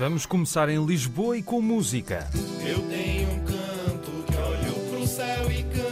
Vamos começar em Lisboa e com música. Eu tenho um canto que olho pro céu e canto.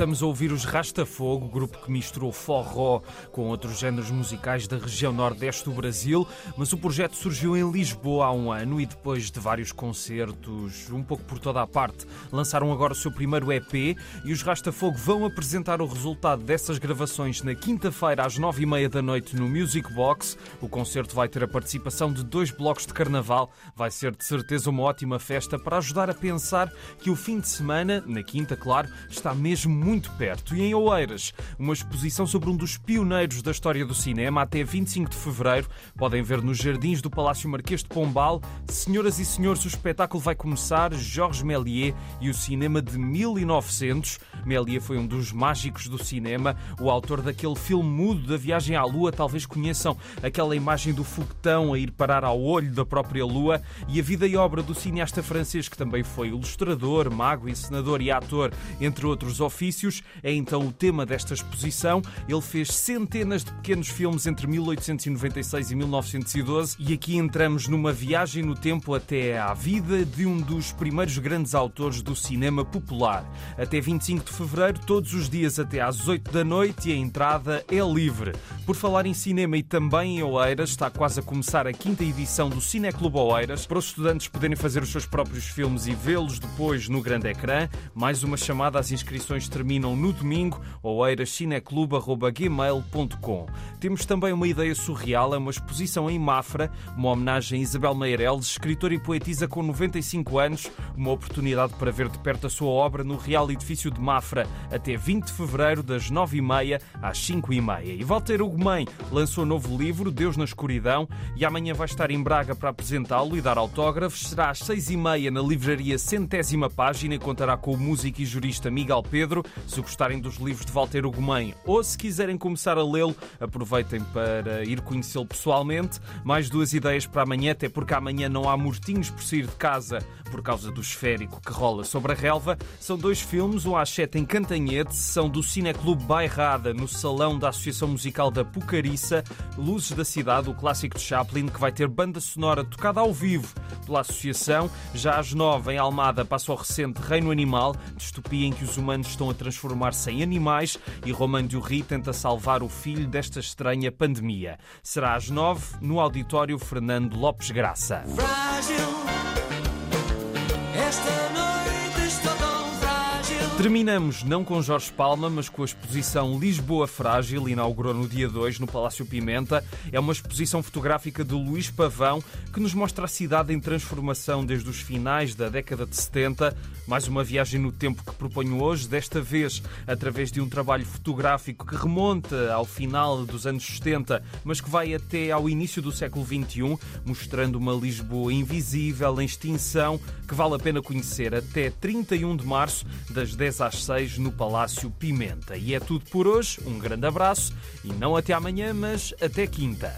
Estamos a ouvir os Rastafogo, grupo que misturou forró com outros géneros musicais da região nordeste do Brasil, mas o projeto surgiu em Lisboa há um ano e depois de vários concertos, um pouco por toda a parte, lançaram agora o seu primeiro EP e os Rastafogo vão apresentar o resultado dessas gravações na quinta-feira às nove e meia da noite no Music Box. O concerto vai ter a participação de dois blocos de carnaval. Vai ser de certeza uma ótima festa para ajudar a pensar que o fim de semana, na quinta, claro, está mesmo muito perto. E em Oeiras, uma exposição sobre um dos pioneiros da história do cinema até 25 de fevereiro. Podem ver nos jardins do Palácio Marquês de Pombal. Senhoras e senhores, o espetáculo vai começar. Georges Méliès e o cinema de 1900. Méliès foi um dos mágicos do cinema, o autor daquele filme mudo da viagem à Lua. Talvez conheçam aquela imagem do foguetão a ir parar ao olho da própria Lua. E a vida e obra do cineasta francês, que também foi ilustrador, mago, encenador e ator, entre outros ofícios, é então o tema desta exposição. Ele fez centenas de pequenos filmes entre 1896 e 1912 e aqui entramos numa viagem no tempo até à vida de um dos primeiros grandes autores do cinema popular. Até 25 de fevereiro, todos os dias até às 8 da noite e a entrada é livre. Por falar em cinema e também em Oeiras, está quase a começar a quinta edição do Cineclube Oeiras, para os estudantes poderem fazer os seus próprios filmes e vê-los depois no grande ecrã. Mais uma chamada às inscrições terminam no domingo, oeirascineclube.gmail.com. Temos também uma ideia surreal, é uma exposição em Mafra, uma homenagem a Isabel Meireles, escritora e poetisa com 95 anos, uma oportunidade para ver de perto a sua obra no Real Edifício de Mafra, até 20 de fevereiro, das 9h30 às 5h30. E Walter Ugumem lançou um novo livro, Deus na Escuridão, e amanhã vai estar em Braga para apresentá-lo e dar autógrafos. Será às 6h30 na livraria Centésima Página e contará com o músico e jurista Miguel Pedro. Se gostarem dos livros de Walter Ugumem ou se quiserem começar a lê-lo, aproveitem para ir conhecê-lo pessoalmente. Mais duas ideias para amanhã, até porque amanhã não há mortinhos por sair de casa por causa do esférico que rola sobre a relva. São dois filmes, um às sete em Cantanhete, são do Cineclube Bairrada, no Salão da Associação Musical da Pucariça, Luzes da Cidade, o clássico de Chaplin, que vai ter banda sonora tocada ao vivo pela associação. Já às nove, em Almada, passa o recente Reino Animal, distopia em que os humanos estão a transformar-se em animais e Romain Dury tenta salvar o filho desta estranha pandemia. Será às nove, no auditório Fernando Lopes Graça. Frágil. Esta Terminamos não com Jorge Palma, mas com a exposição Lisboa Frágil, inaugurou no dia 2 no Palácio Pimenta. É uma exposição fotográfica de Luís Pavão que nos mostra a cidade em transformação desde os finais da década de 70. Mais uma viagem no tempo que proponho hoje, desta vez através de um trabalho fotográfico que remonta ao final dos anos 70, mas que vai até ao início do século XXI, mostrando uma Lisboa invisível, em extinção, que vale a pena conhecer até 31 de março, das 10 às 6, no Palácio Pimenta. E é tudo por hoje, um grande abraço e não até amanhã, mas até quinta.